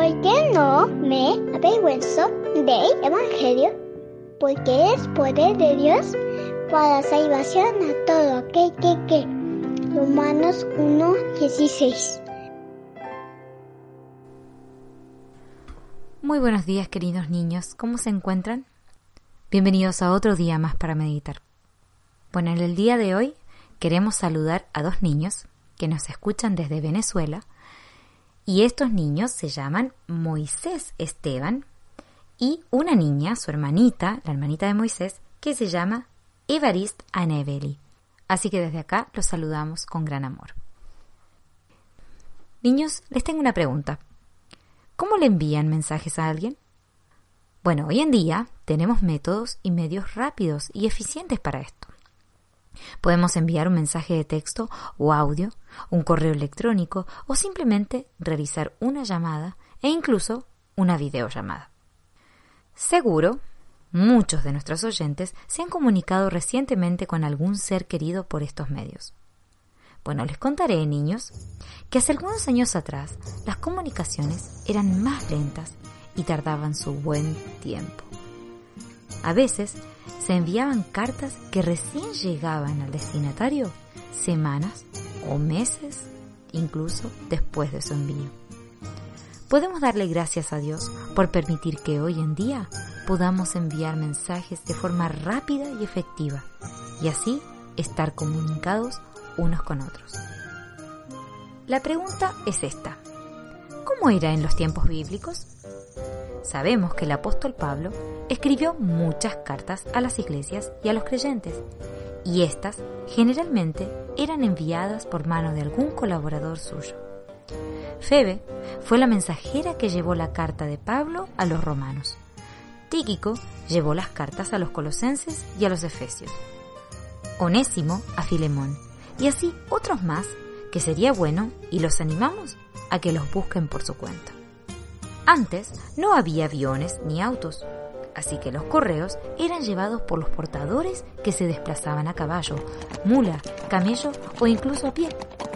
¿Por qué no me avergüenzo del Evangelio? Porque es poder de Dios para salvación a todo aquel que cree. Romanos 1:16 Muy buenos días queridos niños, ¿cómo se encuentran? Bienvenidos a otro día más para meditar. Bueno, en el día de hoy queremos saludar a dos niños que nos escuchan desde Venezuela y estos niños se llaman Moisés Esteban y una niña, su hermanita, la hermanita de Moisés, que se llama Evarist Aneveli. Así que desde acá los saludamos con gran amor. Niños, les tengo una pregunta. ¿Cómo le envían mensajes a alguien? Bueno, hoy en día tenemos métodos y medios rápidos y eficientes para esto. Podemos enviar un mensaje de texto o audio, un correo electrónico o simplemente realizar una llamada e incluso una videollamada. Seguro, muchos de nuestros oyentes se han comunicado recientemente con algún ser querido por estos medios. Bueno, les contaré, niños, que hace algunos años atrás las comunicaciones eran más lentas y tardaban su buen tiempo. A veces se enviaban cartas que recién llegaban al destinatario semanas o meses incluso después de su envío. Podemos darle gracias a Dios por permitir que hoy en día podamos enviar mensajes de forma rápida y efectiva y así estar comunicados unos con otros. La pregunta es esta. ¿Cómo era en los tiempos bíblicos? Sabemos que el apóstol Pablo escribió muchas cartas a las iglesias y a los creyentes, y éstas generalmente eran enviadas por mano de algún colaborador suyo. Febe fue la mensajera que llevó la carta de Pablo a los romanos. Tíquico llevó las cartas a los colosenses y a los efesios. Onésimo a Filemón y así otros más que sería bueno y los animamos a que los busquen por su cuenta. Antes no había aviones ni autos, así que los correos eran llevados por los portadores que se desplazaban a caballo, mula, camello o incluso a pie,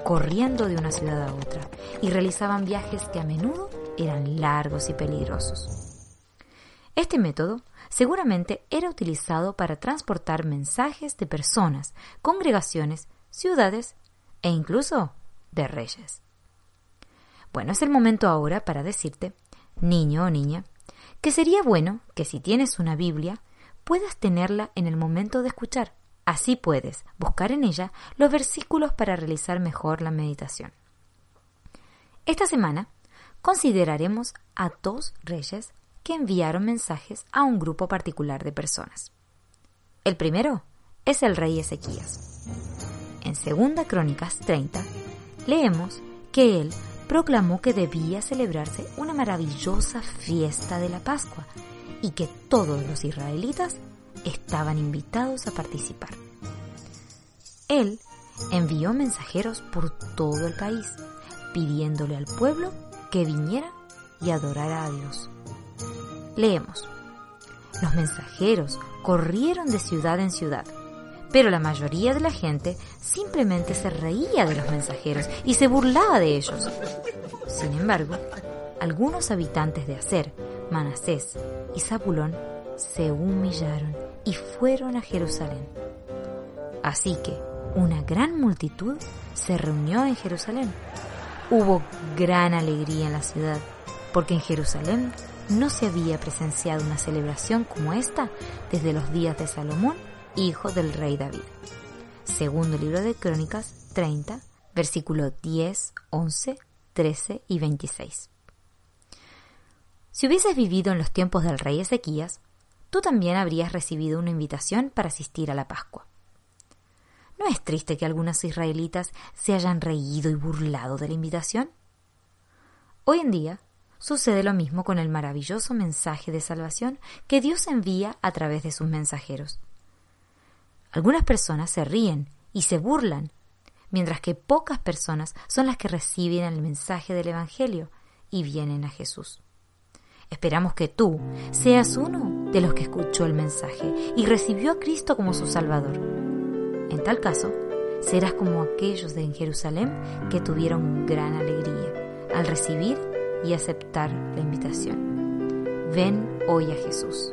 corriendo de una ciudad a otra, y realizaban viajes que a menudo eran largos y peligrosos. Este método seguramente era utilizado para transportar mensajes de personas, congregaciones ciudades e incluso de reyes. Bueno, es el momento ahora para decirte, niño o niña, que sería bueno que si tienes una Biblia, puedas tenerla en el momento de escuchar. Así puedes buscar en ella los versículos para realizar mejor la meditación. Esta semana consideraremos a dos reyes que enviaron mensajes a un grupo particular de personas. El primero es el rey Ezequías en Segunda Crónicas 30, leemos que él proclamó que debía celebrarse una maravillosa fiesta de la Pascua y que todos los israelitas estaban invitados a participar. Él envió mensajeros por todo el país, pidiéndole al pueblo que viniera y adorara a Dios. Leemos. Los mensajeros corrieron de ciudad en ciudad, pero la mayoría de la gente simplemente se reía de los mensajeros y se burlaba de ellos. Sin embargo, algunos habitantes de Acer, Manasés y Zabulón se humillaron y fueron a Jerusalén. Así que una gran multitud se reunió en Jerusalén. Hubo gran alegría en la ciudad, porque en Jerusalén no se había presenciado una celebración como esta desde los días de Salomón hijo del rey David. Segundo libro de Crónicas 30, versículo 10, 11, 13 y 26. Si hubieses vivido en los tiempos del rey Ezequías, tú también habrías recibido una invitación para asistir a la Pascua. ¿No es triste que algunos israelitas se hayan reído y burlado de la invitación? Hoy en día sucede lo mismo con el maravilloso mensaje de salvación que Dios envía a través de sus mensajeros. Algunas personas se ríen y se burlan, mientras que pocas personas son las que reciben el mensaje del Evangelio y vienen a Jesús. Esperamos que tú seas uno de los que escuchó el mensaje y recibió a Cristo como su Salvador. En tal caso, serás como aquellos de Jerusalén que tuvieron gran alegría al recibir y aceptar la invitación. Ven hoy a Jesús.